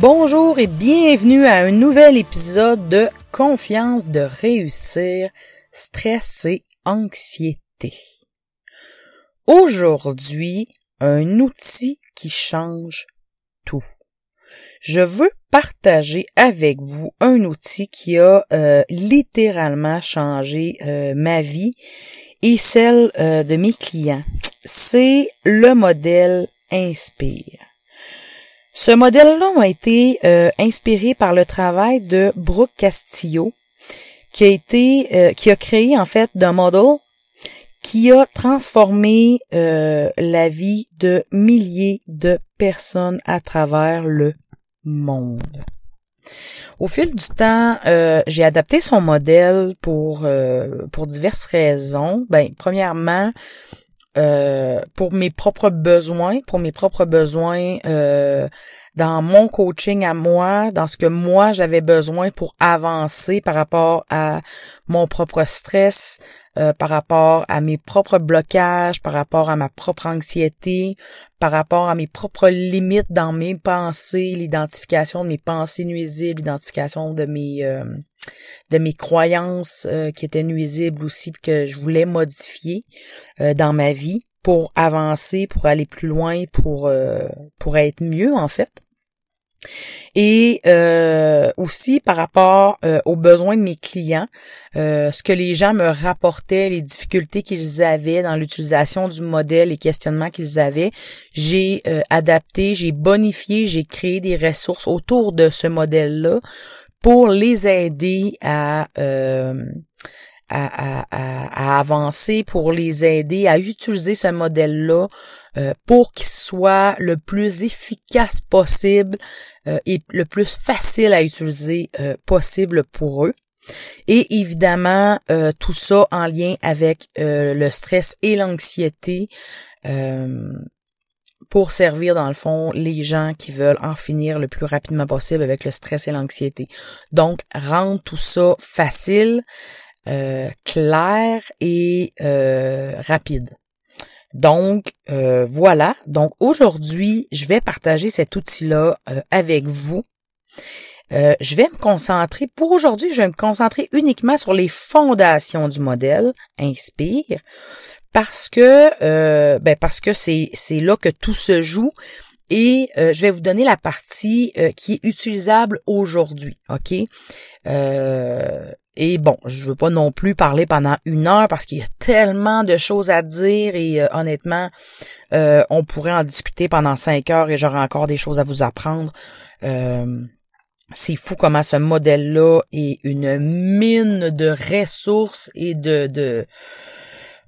Bonjour et bienvenue à un nouvel épisode de Confiance de réussir, stress et anxiété. Aujourd'hui, un outil qui change tout. Je veux partager avec vous un outil qui a euh, littéralement changé euh, ma vie et celle euh, de mes clients. C'est le modèle Inspire. Ce modèle-là a été euh, inspiré par le travail de Brooke Castillo, qui a été, euh, qui a créé en fait d'un modèle qui a transformé euh, la vie de milliers de personnes à travers le monde. Au fil du temps, j'ai adapté son modèle pour pour diverses raisons. Ben, premièrement, euh, pour mes propres besoins, pour mes propres besoins euh, dans mon coaching à moi, dans ce que moi j'avais besoin pour avancer par rapport à mon propre stress, euh, par rapport à mes propres blocages, par rapport à ma propre anxiété, par rapport à mes propres limites dans mes pensées, l'identification de mes pensées nuisibles, l'identification de mes de mes croyances euh, qui étaient nuisibles aussi que je voulais modifier euh, dans ma vie pour avancer, pour aller plus loin, pour euh, pour être mieux en fait. Et aussi par rapport aux besoins de mes clients, ce que les gens me rapportaient, les difficultés qu'ils avaient dans l'utilisation du modèle, les questionnements qu'ils avaient, j'ai adapté, j'ai bonifié, j'ai créé des ressources autour de ce modèle-là pour les aider à, euh, à, à, avancer, pour les aider à utiliser ce modèle-là euh, pour qu'il soit le plus efficace possible euh, et le plus facile à utiliser possible pour eux. Et évidemment, tout ça en lien avec le stress et l'anxiété pour servir dans le fond les gens qui veulent en finir le plus rapidement possible avec le stress et l'anxiété. Donc, rendre tout ça facile, euh, clair et euh, rapide. Donc, euh, voilà. Donc, aujourd'hui, je vais partager cet outil-là avec vous. je vais me concentrer, pour aujourd'hui, je vais me concentrer uniquement sur les fondations du modèle Inspire parce que euh, ben parce que c'est c'est là que tout se joue et euh, je vais vous donner la partie euh, qui est utilisable aujourd'hui, ok? Et bon, je veux pas non plus parler pendant une heure parce qu'il y a tellement de choses à dire et honnêtement, on pourrait en discuter pendant cinq heures et j'aurai encore des choses à vous apprendre. c'est fou comment ce modèle-là est une mine de ressources et de, de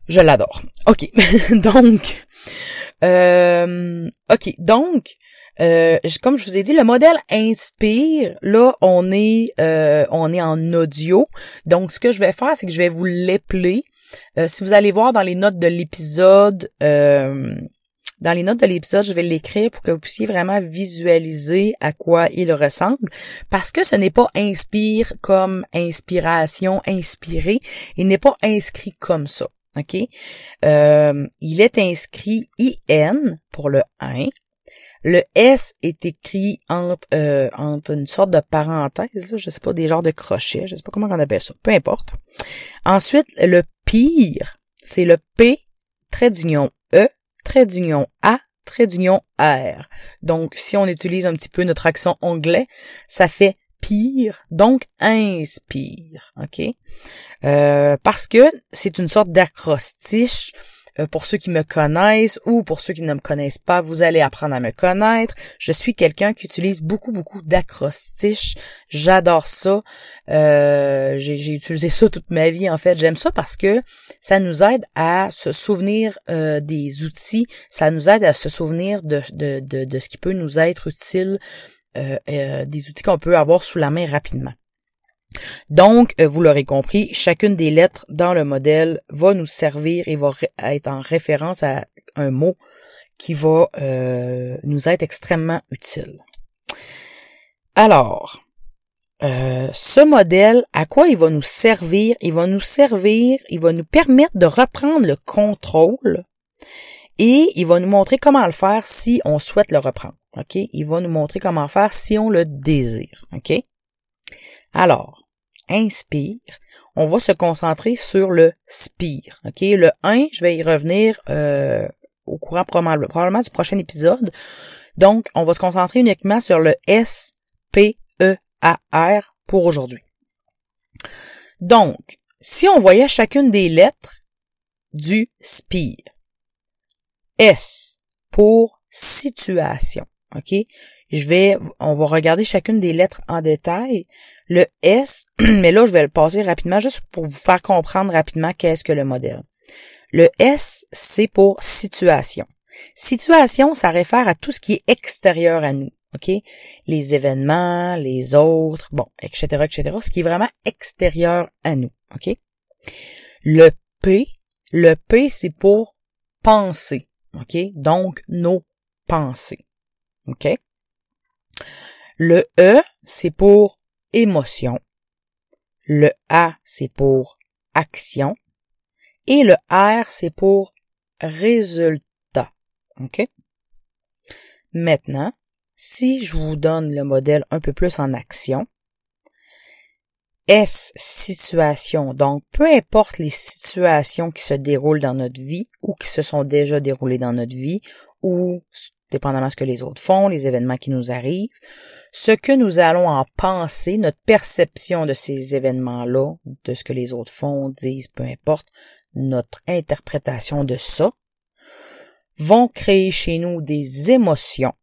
je l'adore. OK. donc, euh, OK. Donc, euh, comme je vous ai dit, le modèle Inspire, là, on est, euh, on est en audio. Donc, ce que je vais faire, c'est que je vais vous l'épeler. Euh, si vous allez voir dans les notes de l'épisode, dans les notes de l'épisode, je vais l'écrire pour que vous puissiez vraiment visualiser à quoi il ressemble. Parce que ce n'est pas inspire comme inspiration, inspiré. Il n'est pas inscrit comme ça. OK? Euh, il est inscrit IN pour le 1. Le S est écrit entre, euh, entre une sorte de parenthèse, là, je sais pas, des genres de crochets, je sais pas comment on appelle ça, peu importe. Ensuite, le pire, c'est le P, trait d'union E, trait d'union A, trait d'union R. Donc, si on utilise un petit peu notre accent anglais, ça fait pire, donc inspire, ok? Euh, parce que c'est une sorte d'acrostiche euh, pour ceux qui me connaissent ou pour ceux qui ne me connaissent pas, vous allez apprendre à me connaître. Je suis quelqu'un qui utilise beaucoup, beaucoup d'acrostiches. J'adore ça. Euh, j'ai utilisé ça toute ma vie, en fait. J'aime ça parce que ça nous aide à se souvenir des outils. Ça nous aide à se souvenir de, de, de ce qui peut nous être utile, des outils qu'on peut avoir sous la main rapidement. Donc, euh, vous l'aurez compris, chacune des lettres dans le modèle va nous servir et va être en référence à un mot qui va euh, nous être extrêmement utile. Alors, euh, ce modèle, à quoi il va nous servir? Il va nous servir, il va nous permettre de reprendre le contrôle et il va nous montrer comment le faire si on souhaite le reprendre. OK? Il va nous montrer comment faire si on le désire. OK? Alors, inspire. On va se concentrer sur le spire. OK? Le 1, je vais y revenir euh, au courant probablement, du prochain épisode. Donc, on va se concentrer uniquement sur le S, P, E, A, R pour aujourd'hui. Donc, si on voyait chacune des lettres du spire. S pour situation. OK? Je vais, on va regarder chacune des lettres en détail. Le S, mais là, je vais le passer rapidement juste pour vous faire comprendre rapidement qu'est-ce que le modèle. Le S, c'est pour situation. Situation, ça réfère à tout ce qui est extérieur à nous. OK? Les événements, les autres, bon, etc., etc., ce qui est vraiment extérieur à nous. OK? Le P, le P, c'est pour penser. OK? Donc, nos pensées. OK? Le E, c'est pour émotion. Le A, c'est pour action. Et le R, c'est pour résultat. OK? Maintenant, si je vous donne le modèle un peu plus en action, S, situation. Donc, peu importe les situations qui se déroulent dans notre vie ou qui se sont déjà déroulées dans notre vie ou dépendamment de ce que les autres font, les événements qui nous arrivent, ce que nous allons en penser, notre perception de ces événements-là, de ce que les autres font, disent, peu importe, notre interprétation de ça, vont créer chez nous des émotions.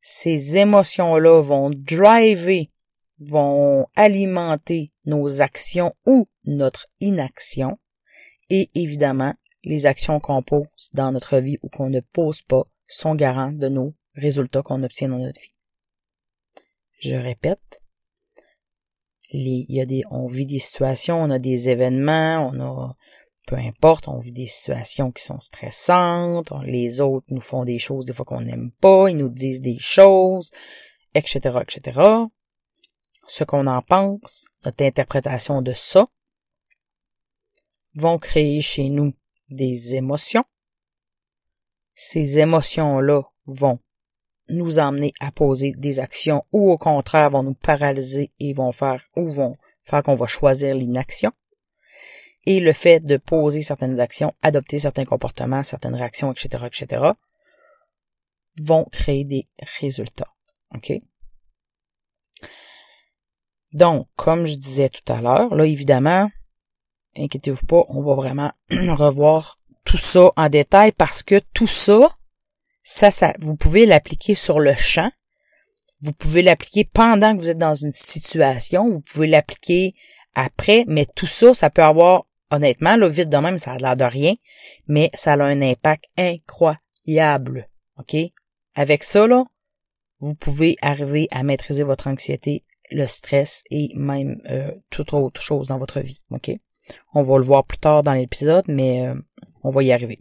Ces émotions-là vont driver, vont alimenter nos actions ou notre inaction. Et évidemment, les actions qu'on pose dans notre vie ou qu'on ne pose pas sont garants de nos résultats qu'on obtient dans notre vie. Je répète, il y a des, on vit des situations, on a des événements, on a, peu importe, on vit des situations qui sont stressantes, les autres nous font des choses des fois qu'on n'aime pas, ils nous disent des choses, etc., etc. Ce qu'on en pense, notre interprétation de ça, vont créer chez nous des émotions ces émotions-là vont nous emmener à poser des actions ou au contraire vont nous paralyser et vont faire ou vont faire qu'on va choisir l'inaction. Et le fait de poser certaines actions, adopter certains comportements, certaines réactions, etc., etc., vont créer des résultats. Donc, comme je disais tout à l'heure, là, évidemment, inquiétez-vous pas, on va vraiment revoir tout ça en détail parce que tout ça, ça, ça, vous pouvez l'appliquer sur le champ. Vous pouvez l'appliquer pendant que vous êtes dans une situation. Vous pouvez l'appliquer après, mais tout ça, ça peut avoir, honnêtement, là, vite de même, ça a l'air de rien, mais ça a un impact incroyable. OK? Avec ça, là, vous pouvez arriver à maîtriser votre anxiété, le stress et même euh, toute autre chose dans votre vie. OK? On va le voir plus tard dans l'épisode, mais euh, on va y arriver.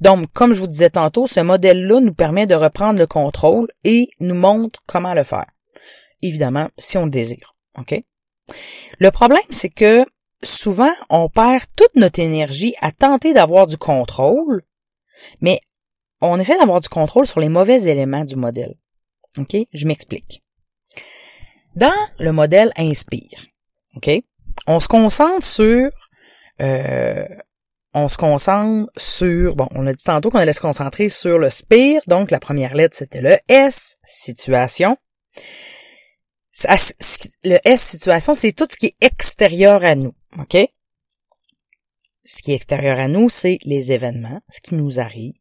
Donc, comme je vous disais tantôt, ce modèle-là nous permet de reprendre le contrôle et nous montre comment le faire. Évidemment, si on le désire. OK? Le problème, c'est que souvent, on perd toute notre énergie à tenter d'avoir du contrôle, mais on essaie d'avoir du contrôle sur les mauvais éléments du modèle. OK? Je m'explique. Dans le modèle Inspire, OK? On se concentre sur euh, on se concentre sur, bon, on a dit tantôt qu'on allait se concentrer sur le spire, donc la première lettre c'était le S, situation. Le S, situation, c'est tout ce qui est extérieur à nous, ok? ce qui est extérieur à nous, c'est les événements, ce qui nous arrive.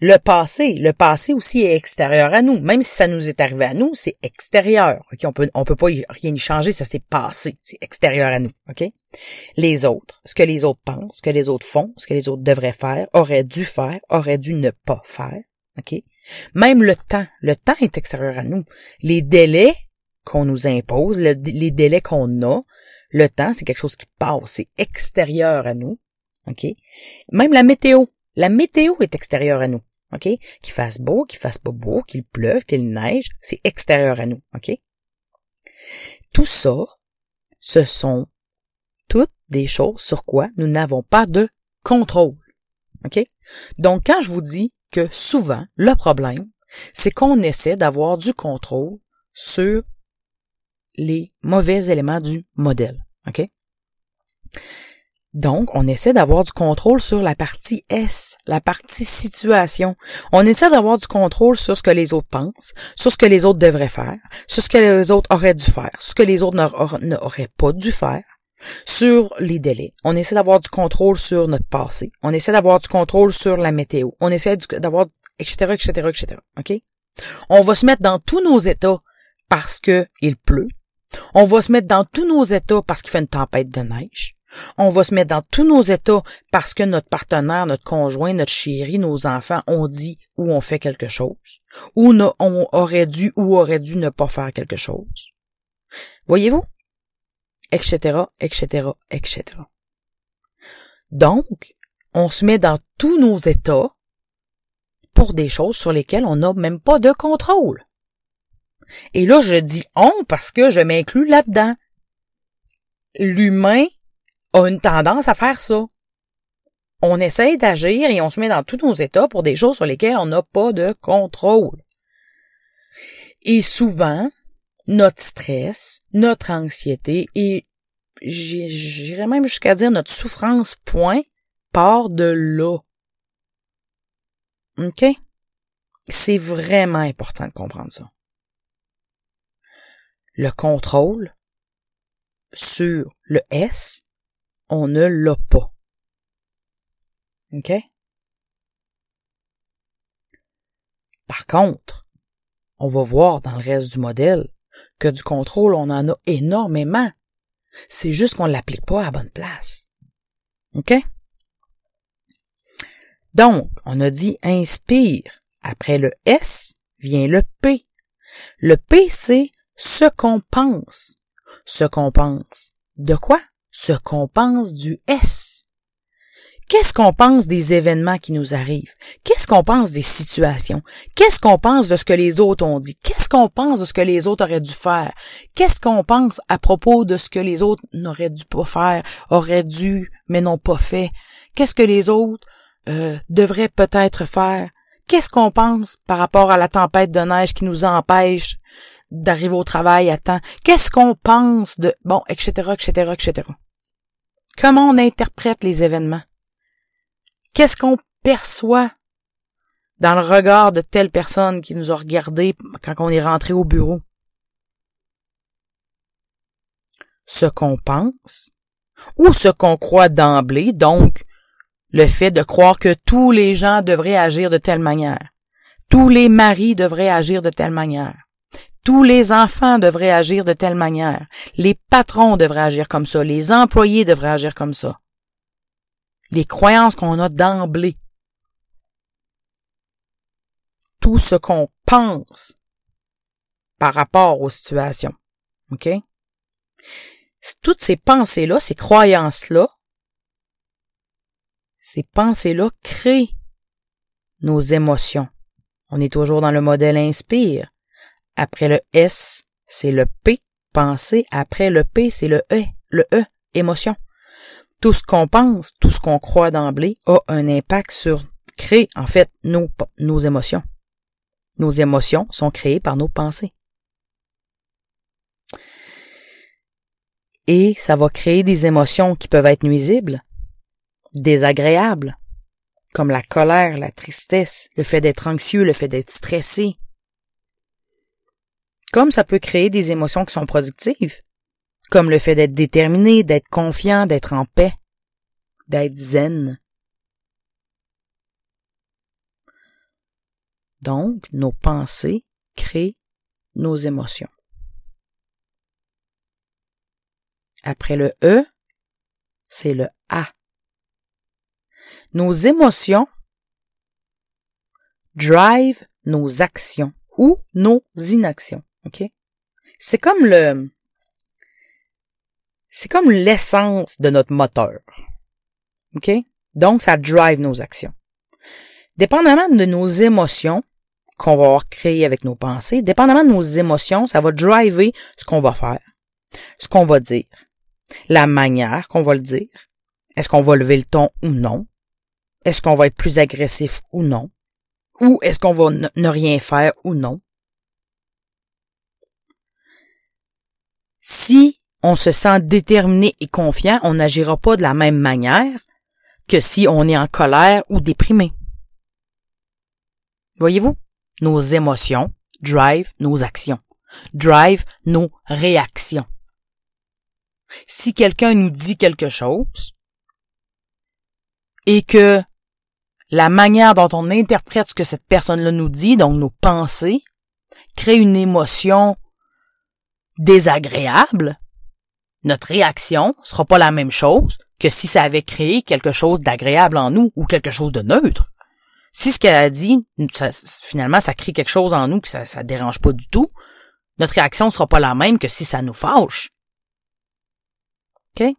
Le passé, le passé aussi est extérieur à nous. Même si ça nous est arrivé à nous, c'est extérieur. Ok, on peut, on peut pas rien y changer, ça s'est passé, c'est extérieur à nous. Les autres, ce que les autres pensent, ce que les autres font, ce que les autres devraient faire, auraient dû faire, auraient dû ne pas faire. Même le temps, le temps est extérieur à nous. Les délais qu'on nous impose, les délais qu'on a, le temps, c'est quelque chose qui passe, c'est extérieur à nous. Même la météo. La météo est extérieure à nous. OK? Qu'il fasse beau, qu'il fasse pas beau, qu'il pleuve, qu'il neige, c'est extérieur à nous. OK? Tout ça, ce sont toutes des choses sur quoi nous n'avons pas de contrôle. OK? Donc, quand je vous dis que souvent, le problème, c'est qu'on essaie d'avoir du contrôle sur les mauvais éléments du modèle. OK? Donc, on essaie d'avoir du contrôle sur la partie S, la partie situation. On essaie d'avoir du contrôle sur ce que les autres pensent, sur ce que les autres devraient faire, sur ce que les autres auraient dû faire, sur ce que les autres n'auraient pas dû faire, sur les délais. On essaie d'avoir du contrôle sur notre passé. On essaie d'avoir du contrôle sur la météo. On essaie d'avoir, etc., etc., etc., OK? On va se mettre dans tous nos états parce que il pleut, on va se mettre dans tous nos états parce qu'il fait une tempête de neige. On va se mettre dans tous nos états parce que notre partenaire, notre conjoint, notre chéri, nos enfants ont dit ou ont fait quelque chose. Ou on aurait dû ou aurait dû ne pas faire quelque chose. Voyez-vous? Etc., etc., etc. Donc, on se met dans tous nos états pour des choses sur lesquelles on n'a même pas de contrôle. Et là, je dis on parce que je m'inclus là-dedans. L'humain a une tendance à faire ça. On essaye d'agir et on se met dans tous nos états pour des choses sur lesquelles on n'a pas de contrôle. Et souvent, notre stress, notre anxiété et j'irais même jusqu'à dire notre souffrance point part de là. OK? C'est vraiment important de comprendre ça le contrôle sur le S, on ne l'a pas. OK? Par contre, on va voir dans le reste du modèle que du contrôle, on en a énormément. C'est juste qu'on ne l'applique pas à bonne place. OK? Donc, on a dit inspire. Après le S vient le P. Le P, c'est ce qu'on pense. Ce qu'on pense. De quoi? Ce qu'on pense du S. Qu'est-ce qu'on pense des événements qui nous arrivent? Qu'est-ce qu'on pense des situations? Qu'est-ce qu'on pense de ce que les autres ont dit? Qu'est-ce qu'on pense de ce que les autres auraient dû faire? Qu'est-ce qu'on pense à propos de ce que les autres n'auraient dû pas faire, auraient dû, mais n'ont pas fait? Qu'est-ce que les autres euh, devraient peut-être faire? Qu'est-ce qu'on pense par rapport à la tempête de neige qui nous empêche d'arriver au travail à temps? Qu'est-ce qu'on pense de, bon, etc., etc., etc. Comment on interprète les événements? Qu'est-ce qu'on perçoit dans le regard de telle personne qui nous a regardé quand on est rentré au bureau? Ce qu'on pense ou ce qu'on croit d'emblée, donc le fait de croire que tous les gens devraient agir de telle manière. Tous les maris devraient agir de telle manière. Tous les enfants devraient agir de telle manière. Les patrons devraient agir comme ça. Les employés devraient agir comme ça. Les croyances qu'on a d'emblée. Tout ce qu'on pense par rapport aux situations. OK? Toutes ces pensées-là, ces croyances-là, ces pensées-là créent nos émotions. On est toujours dans le modèle inspire. Après le S, c'est le P, pensée. Après le P, c'est le E, le E, émotion. Tout ce qu'on pense, tout ce qu'on croit d'emblée a un impact sur, crée en fait nos, nos émotions. Nos émotions sont créées par nos pensées. Et ça va créer des émotions qui peuvent être nuisibles, désagréables, comme la colère, la tristesse, le fait d'être anxieux, le fait d'être stressé, comme ça peut créer des émotions qui sont productives, comme le fait d'être déterminé, d'être confiant, d'être en paix. d'être zen. Donc, nos pensées créent nos émotions. Après le E, c'est le A. Nos émotions drive nos actions ou nos inactions. OK? C'est comme le, c'est comme l'essence de notre moteur. OK? Donc, ça drive nos actions. Dépendamment de nos émotions qu'on va avoir créées avec nos pensées, dépendamment de nos émotions, ça va driver ce qu'on va faire, ce qu'on va dire, la manière qu'on va le dire, est-ce qu'on va lever le ton ou non, est-ce qu'on va être plus agressif ou non, ou est-ce qu'on va ne rien faire ou non? Si on se sent déterminé et confiant, on n'agira pas de la même manière que si on est en colère ou déprimé. Voyez-vous? Nos émotions drive nos actions, drive nos réactions. Si quelqu'un nous dit quelque chose et que la manière dont on interprète ce que cette personne-là nous dit, donc nos pensées, crée une émotion désagréable, notre réaction sera pas la même chose que si ça avait créé quelque chose d'agréable en nous ou quelque chose de neutre. Si ce qu'elle a dit, finalement, ça crée quelque chose en nous que ça, ça dérange pas du tout, notre réaction sera pas la même que si ça nous fâche. OK?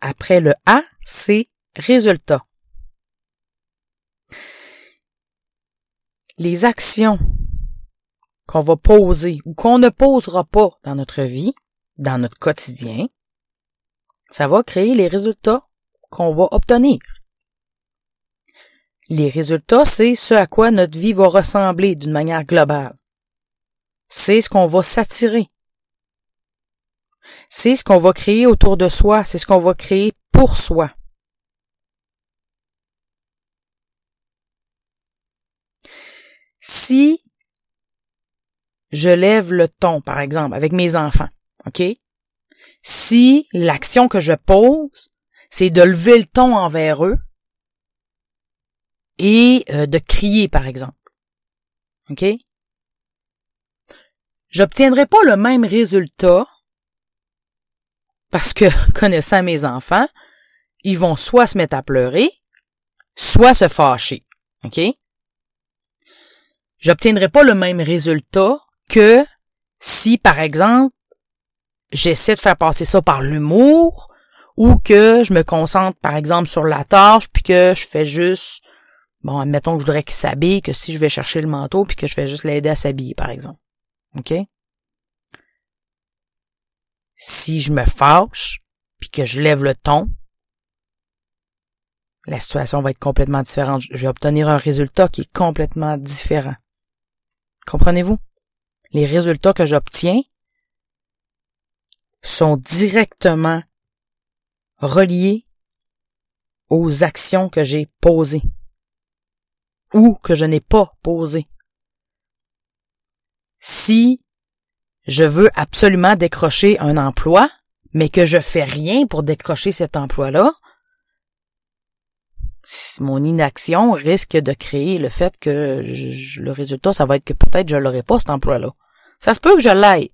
Après le A, c'est résultat. Les actions qu'on va poser ou qu'on ne posera pas dans notre vie, dans notre quotidien, ça va créer les résultats qu'on va obtenir. Les résultats, c'est ce à quoi notre vie va ressembler d'une manière globale. C'est ce qu'on va s'attirer c'est ce qu'on va créer autour de soi, c'est ce qu'on va créer pour soi. Si je lève le ton, par exemple, avec mes enfants, OK? Si l'action que je pose, c'est de lever le ton envers eux et euh, de crier, par exemple. OK? J'obtiendrai pas le même résultat parce que, connaissant mes enfants, ils vont soit se mettre à pleurer, soit se fâcher. J'obtiendrai pas le même résultat que si, par exemple, j'essaie de faire passer ça par l'humour ou que je me concentre, par exemple, sur la tâche puis que je fais juste, bon, admettons que je voudrais qu'il s'habille, que si je vais chercher le manteau puis que je vais juste l'aider à s'habiller, par exemple. OK? si je me fâche, puis que je lève le ton, la situation va être complètement différente. Je vais obtenir un résultat qui est complètement différent. Comprenez-vous? Les résultats que j'obtiens sont directement reliés aux actions que j'ai posées ou que je n'ai pas posées. Si je veux absolument décrocher un emploi, mais que je fais rien pour décrocher cet emploi-là, mon inaction risque de créer le fait que le résultat, ça va être que peut-être je l'aurai pas cet emploi-là. Ça se peut que je l'aille,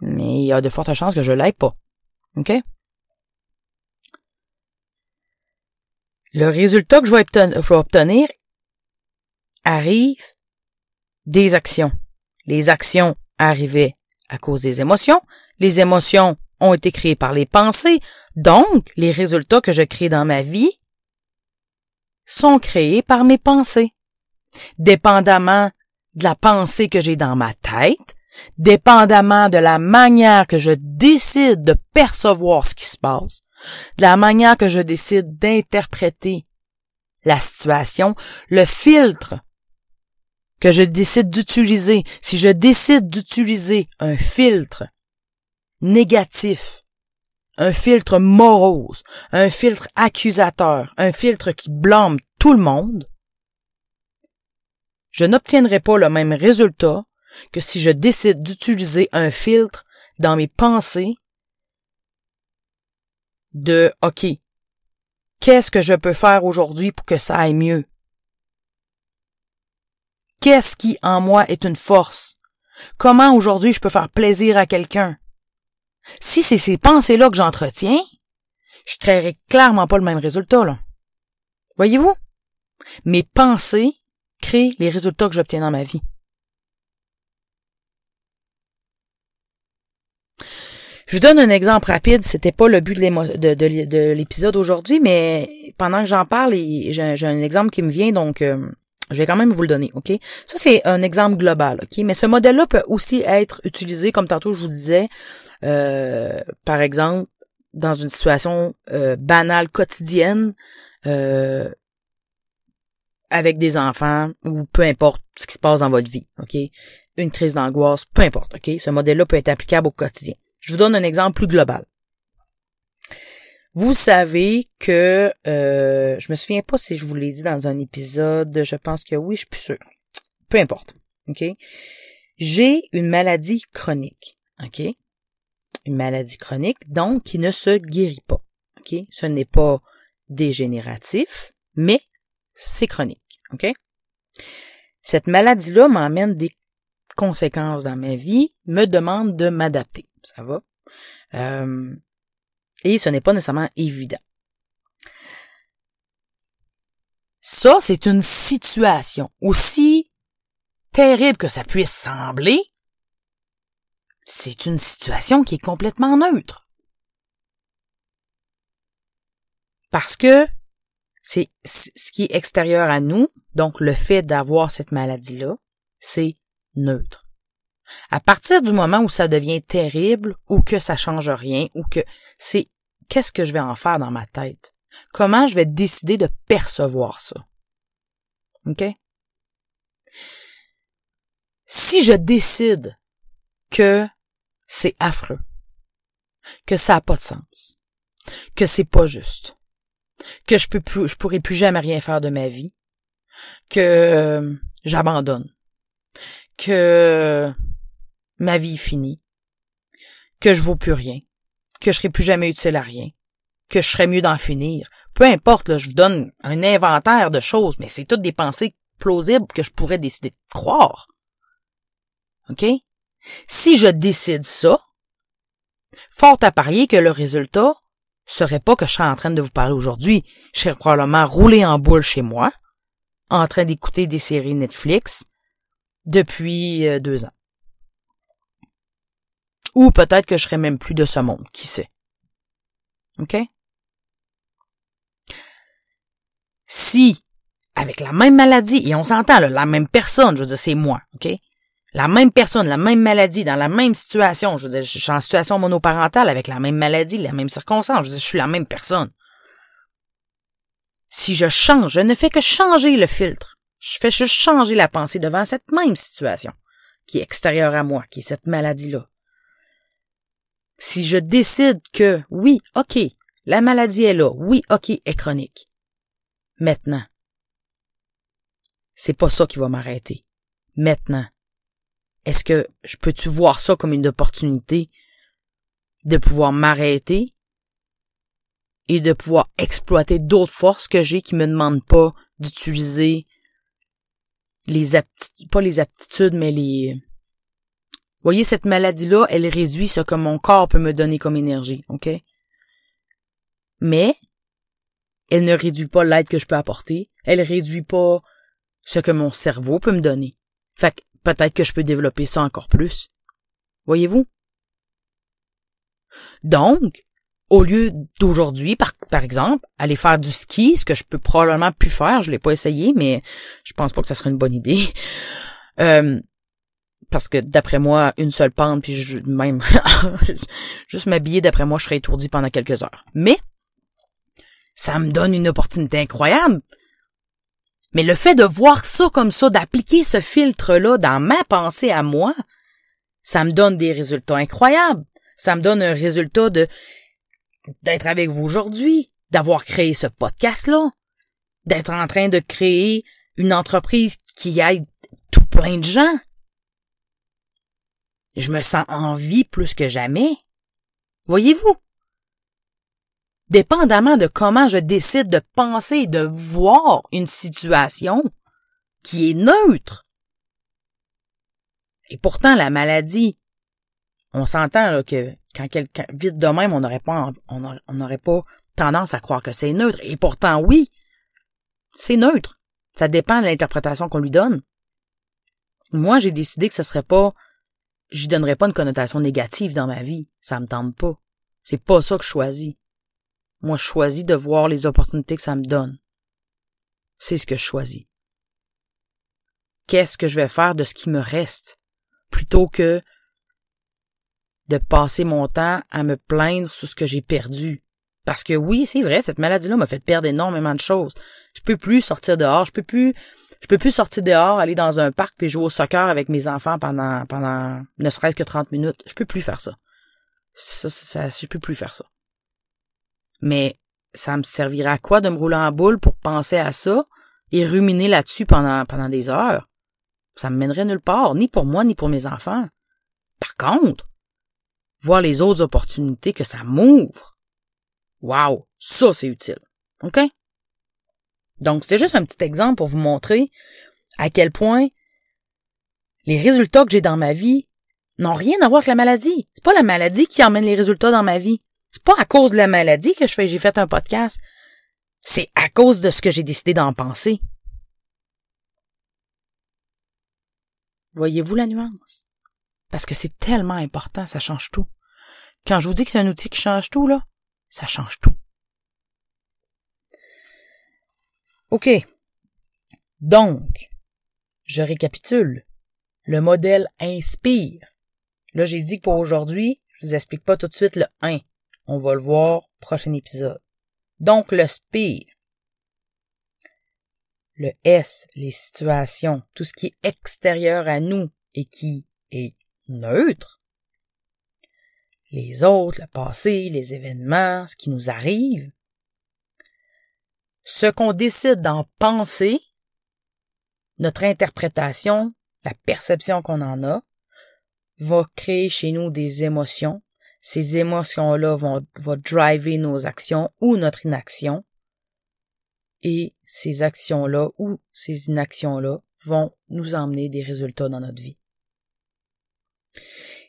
mais il y a de fortes chances que je l'aille pas. OK? Le résultat que je vais obtenir arrive des actions. Les actions arrivaient à cause des émotions. Les émotions ont été créées par les pensées, donc les résultats que je crée dans ma vie sont créés par mes pensées. Dépendamment de la pensée que j'ai dans ma tête, dépendamment de la manière que je décide de percevoir ce qui se passe, de la manière que je décide d'interpréter la situation, le filtre que je décide d'utiliser, si je décide d'utiliser un filtre négatif, un filtre morose, un filtre accusateur, un filtre qui blâme tout le monde, je n'obtiendrai pas le même résultat que si je décide d'utiliser un filtre dans mes pensées de OK, qu'est-ce que je peux faire aujourd'hui pour que ça aille mieux? Qu'est-ce qui en moi est une force? Comment aujourd'hui je peux faire plaisir à quelqu'un? Si c'est ces pensées-là que j'entretiens, je créerai clairement pas le même résultat, là. Voyez-vous? Mes pensées créent les résultats que j'obtiens dans ma vie. Je vous donne un exemple rapide. C'était pas le but de l'épisode aujourd'hui, mais pendant que j'en parle, j'ai un exemple qui me vient, donc euh, je vais quand même vous le donner, ok? Ça c'est un exemple global, ok? Mais ce modèle-là peut aussi être utilisé, comme tantôt je vous disais, euh, par exemple, dans une situation euh, banale quotidienne, avec des enfants ou peu importe ce qui se passe dans votre vie, ok? Une crise d'angoisse, peu importe, ok? Ce modèle-là peut être applicable au quotidien. Je vous donne un exemple plus global. Vous savez que euh, je me souviens pas si je vous l'ai dit dans un épisode, je pense que oui, je suis plus sûre. Peu importe. OK? J'ai une maladie chronique. OK? Une maladie chronique, donc qui ne se guérit pas. OK? Ce n'est pas dégénératif, mais c'est chronique. OK? Cette maladie-là m'emmène des conséquences dans ma vie, me demande de m'adapter ça va? Euh, et ce n'est pas nécessairement évident. Ça, c'est une situation aussi terrible que ça puisse sembler. C'est une situation qui est complètement neutre. Parce que c'est ce qui est extérieur à nous, donc le fait d'avoir cette maladie-là, c'est neutre. À partir du moment où ça devient terrible ou que ça change rien ou que c'est qu'est-ce que je vais en faire dans ma tête? Comment je vais décider de percevoir ça? OK? Si je décide que c'est affreux, que ça n'a pas de sens, que c'est pas juste, que je peux je pourrai plus jamais rien faire de ma vie, que euh, j'abandonne, que ma vie est finie, que je vaux plus rien, que je serai plus jamais utile à rien, que je serais mieux d'en finir. Peu importe, là, je vous donne un inventaire de choses, mais c'est toutes des pensées plausibles que je pourrais décider de croire. OK? Si je décide ça, fort à parier que le résultat serait pas que je serais en train de vous parler aujourd'hui. Je serais probablement roulé en boule chez moi, en train d'écouter des séries Netflix depuis euh, deux ans. Ou peut-être que je serais même plus de ce monde, qui sait. OK? Si, avec la même maladie, et on s'entend, la même personne, je veux dire, c'est moi, OK? La même personne, la même maladie, dans la même situation, je veux dire, je suis en situation monoparentale avec la même maladie, la même circonstance, je veux dire, je suis la même personne. Si je change, je ne fais que changer le filtre. Je fais juste changer la pensée devant cette même situation, qui est extérieure à moi, qui est cette maladie-là si je décide que oui, ok, la maladie est là, oui, ok, est chronique. Maintenant. C'est pas ça qui va m'arrêter. Maintenant. Est-ce que je peux-tu voir ça comme une opportunité de pouvoir m'arrêter et de pouvoir exploiter d'autres forces que j'ai qui me demandent pas d'utiliser les aptitudes, pas les aptitudes, mais les, voyez, cette maladie-là, elle réduit ce que mon corps peut me donner comme énergie, OK? Mais, elle ne réduit pas l'aide que je peux apporter. Elle réduit pas ce que mon cerveau peut me donner. Fait que peut-être que je peux développer ça encore plus. Voyez-vous? Donc, au lieu d'aujourd'hui, par, par exemple, aller faire du ski, ce que je peux probablement plus faire, je l'ai pas essayé, mais je pense pas que ça serait une bonne idée. Euh, parce que d'après moi, une seule pente, puis je, même juste m'habiller, d'après moi, je serais étourdi pendant quelques heures. Mais ça me donne une opportunité incroyable. Mais le fait de voir ça comme ça, d'appliquer ce filtre-là dans ma pensée à moi, ça me donne des résultats incroyables. Ça me donne un résultat de d'être avec vous aujourd'hui, d'avoir créé ce podcast-là, d'être en train de créer une entreprise qui aide tout plein de gens, je me sens en vie plus que jamais. Voyez-vous? dépendamment de comment je décide de penser et de voir une situation qui est neutre. Et pourtant, la maladie, on s'entend là, que quand quelqu'un vite de même, on n'aurait pas on n'aurait pas tendance à croire que c'est neutre. Et pourtant, oui, c'est neutre. Ça dépend de l'interprétation qu'on lui donne. Moi, j'ai décidé que ce serait pas, j'y donnerais pas une connotation négative dans ma vie. Ça me tente pas. C'est pas ça que je choisis. Moi, je choisis de voir les opportunités que ça me donne. C'est ce que je choisis. Qu'est-ce que je vais faire de ce qui me reste? Plutôt que de passer mon temps à me plaindre sur ce que j'ai perdu. Parce que oui, c'est vrai, cette maladie-là m'a fait perdre énormément de choses. Je peux plus sortir dehors, je peux plus, je peux plus sortir dehors, aller dans un parc puis jouer au soccer avec mes enfants pendant, pendant ne serait-ce que 30 minutes. Je peux plus faire ça. Ça, ça, je peux plus faire ça. Mais ça me servira à quoi de me rouler en boule pour penser à ça et ruminer là-dessus pendant, pendant des heures? Ça me mènerait nulle part, ni pour moi, ni pour mes enfants. Par contre, voir les autres opportunités que ça m'ouvre, Wow, ça c'est utile. OK? Donc, c'était juste un petit exemple pour vous montrer à quel point les résultats que j'ai dans ma vie n'ont rien à voir avec la maladie. C'est pas la maladie qui emmène les résultats dans ma vie. C'est pas à cause de la maladie que je fais, j'ai fait un podcast. C'est à cause de ce que j'ai décidé d'en penser. Voyez-vous la nuance? Parce que c'est tellement important, ça change tout. Quand je vous dis que c'est un outil qui change tout, là, ça change tout. OK. Donc, je récapitule. Le modèle inspire. Là, j'ai dit que pour aujourd'hui, je vous explique pas tout de suite le 1. On va le voir prochain épisode. Donc, le spire. Le S, les situations, tout ce qui est extérieur à nous et qui est neutre les autres, le passé, les événements, ce qui nous arrive. Ce qu'on décide d'en penser, notre interprétation, la perception qu'on en a, va créer chez nous des émotions. Ces émotions-là vont, vont driver nos actions ou notre inaction. Et ces actions-là ou ces inactions-là vont nous emmener des résultats dans notre vie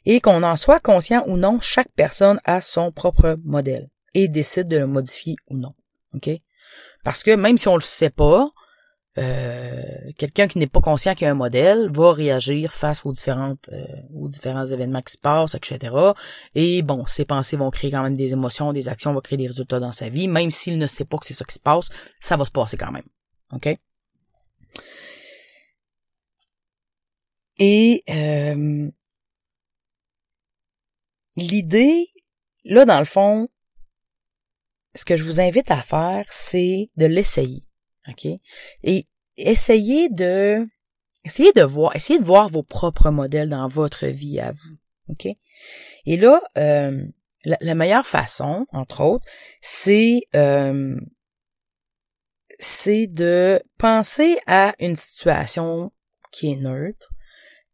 et qu'on en soit conscient ou non, chaque personne a son propre modèle et décide de le modifier ou non. OK? Parce que même si on le sait pas, euh, quelqu'un qui n'est pas conscient qu'il y a un modèle va réagir face aux différentes euh, aux différents événements qui se passent, etc. Et bon, ses pensées vont créer quand même des émotions, des actions, vont créer des résultats dans sa vie, même s'il ne sait pas que c'est ça qui se passe, ça va se passer quand même. OK? Et euh, l'idée, là, dans le fond, ce que je vous invite à faire, c'est de l'essayer. OK? Et essayez de, essayez de voir, essayez de voir vos propres modèles dans votre vie à vous. OK? Et là, euh, la, meilleure façon, entre autres, c'est, euh, c'est de penser à une situation qui est neutre,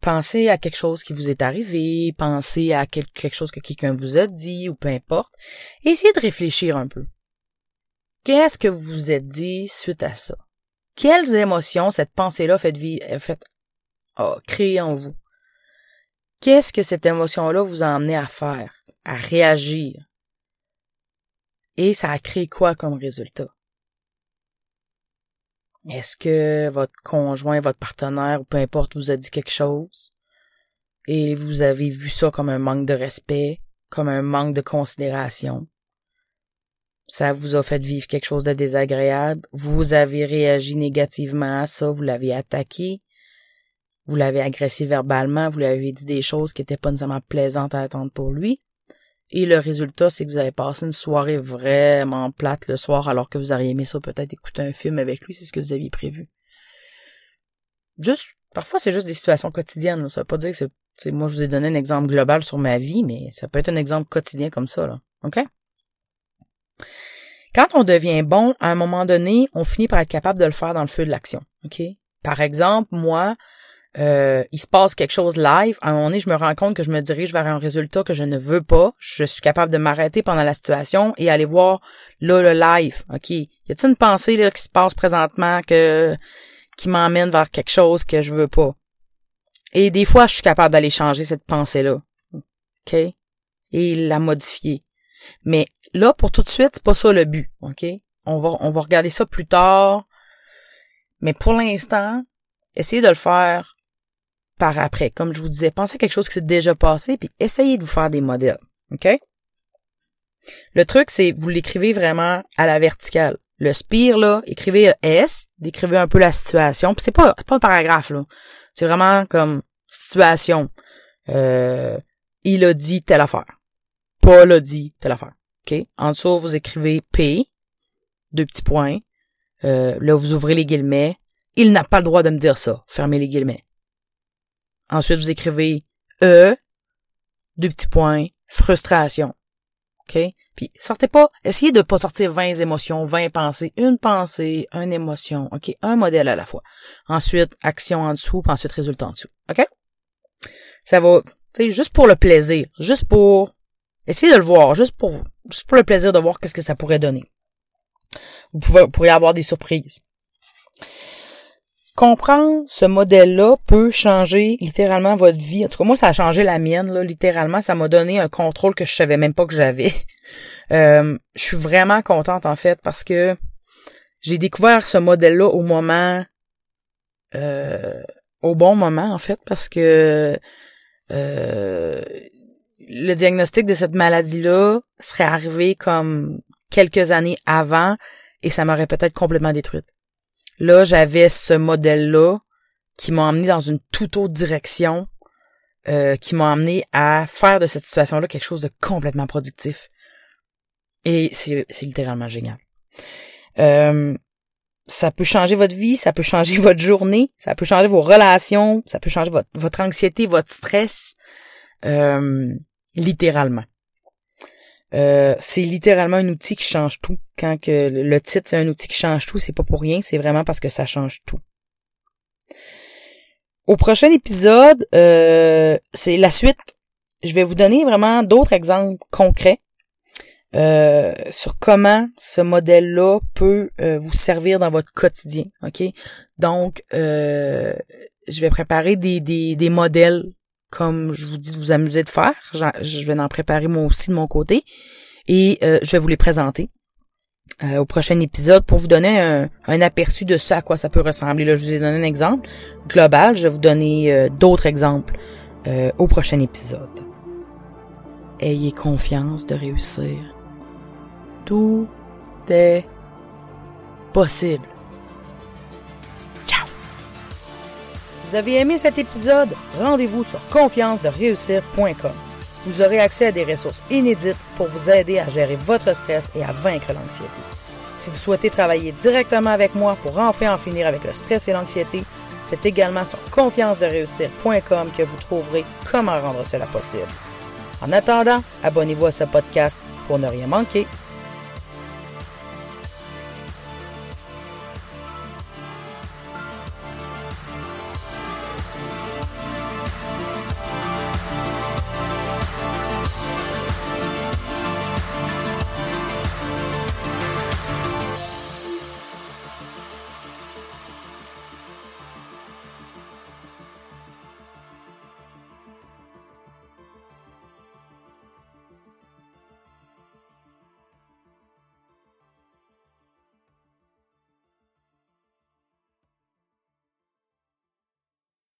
Pensez à quelque chose qui vous est arrivé, pensez à quelque chose que quelqu'un vous a dit ou peu importe, et essayez de réfléchir un peu. Qu'est-ce que vous vous êtes dit suite à ça? Quelles émotions cette pensée-là fait, euh, fait oh, créer en vous? Qu'est-ce que cette émotion-là vous a amené à faire, à réagir? Et ça a créé quoi comme résultat? Est-ce que votre conjoint, votre partenaire, ou peu importe, vous a dit quelque chose? Et vous avez vu ça comme un manque de respect, comme un manque de considération? Ça vous a fait vivre quelque chose de désagréable? Vous avez réagi négativement à ça, vous l'avez attaqué? Vous l'avez agressé verbalement, vous lui avez dit des choses qui étaient pas nécessairement plaisantes à attendre pour lui. Et le résultat, c'est que vous avez passé une soirée vraiment plate le soir alors que vous auriez aimé ça peut-être écouter un film avec lui, c'est ce que vous aviez prévu. Juste, parfois c'est juste des situations quotidiennes, ça veut pas dire que c'est, moi je vous ai donné un exemple global sur ma vie, mais ça peut être un exemple quotidien comme ça, là. OK? Quand on devient bon, à un moment donné, on finit par être capable de le faire dans le feu de l'action. OK? Par exemple, moi, euh, il se passe quelque chose live, à un moment donné, je me rends compte que je me dirige vers un résultat que je ne veux pas. Je suis capable de m'arrêter pendant la situation et aller voir là le live. OK? Y a-t-il une pensée là, qui se passe présentement que qui m'emmène vers quelque chose que je veux pas? Et des fois, je suis capable d'aller changer cette pensée-là. OK? Et la modifier. Mais là, pour tout de suite, c'est pas ça le but. OK? On va, on va regarder ça plus tard. Mais pour l'instant, essayez de le faire par après. Comme je vous disais, pensez à quelque chose qui s'est déjà passé, puis essayez de vous faire des modèles. OK? Le truc, c'est vous l'écrivez vraiment à la verticale. Le spire, là, écrivez S, décrivez un peu la situation. Puis c'est pas, pas un paragraphe, là. C'est vraiment comme situation. Euh, il a dit telle affaire. Paul a dit telle affaire. OK? En dessous, vous écrivez P, deux petits points. Euh, là, vous ouvrez les guillemets. Il n'a pas le droit de me dire ça. Fermez les guillemets. Ensuite, vous écrivez E, deux petits points, frustration. OK? Puis sortez pas, essayez de pas sortir 20 émotions, 20 pensées, une pensée, une émotion, OK? Un modèle à la fois. Ensuite, action en dessous, puis ensuite résultat en dessous. OK? Ça va, tu sais, juste pour le plaisir, juste pour essayer de le voir, juste pour vous, juste pour le plaisir de voir qu'est-ce que ça pourrait donner. Vous, pouvez, pourriez avoir des surprises comprendre ce modèle-là peut changer littéralement votre vie. En tout cas, moi, ça a changé la mienne, là, littéralement. Ça m'a donné un contrôle que je savais même pas que j'avais. Euh, je suis vraiment contente, en fait, parce que j'ai découvert ce modèle-là au moment... Euh, au bon moment, en fait, parce que euh, le diagnostic de cette maladie-là serait arrivé comme quelques années avant et ça m'aurait peut-être complètement détruite. Là, j'avais ce modèle-là qui m'a emmené dans une toute autre direction, euh, qui m'a amené à faire de cette situation-là quelque chose de complètement productif. Et c'est, littéralement génial. Euh, ça peut changer votre vie, ça peut changer votre journée, ça peut changer vos relations, ça peut changer votre, votre anxiété, votre stress, euh, littéralement. Euh, c'est littéralement un outil qui change tout. Quand que le titre c'est un outil qui change tout, c'est pas pour rien, c'est vraiment parce que ça change tout. Au prochain épisode, euh, c'est la suite. Je vais vous donner vraiment d'autres exemples concrets euh, sur comment ce modèle-là peut vous servir dans votre quotidien. Ok, donc je vais préparer des, des, des modèles comme je vous dis de vous amuser de faire. Je vais en préparer moi aussi de mon côté. Et euh, je vais vous les présenter euh, au prochain épisode pour vous donner un, aperçu de ça à quoi ça peut ressembler. Là, je vous ai donné un exemple global. Je vais vous donner euh, d'autres exemples au prochain épisode. Ayez confiance de réussir. Tout est possible. Vous aimé cet épisode, rendez-vous sur confiance-de-réussir.com. Vous aurez accès à des ressources inédites pour vous aider à gérer votre stress et à vaincre l'anxiété. Si vous souhaitez travailler directement avec moi pour enfin en finir avec le stress et l'anxiété, c'est également sur confiance-de-réussir.com que vous trouverez comment rendre cela possible. En attendant, abonnez-vous à ce podcast pour ne rien manquer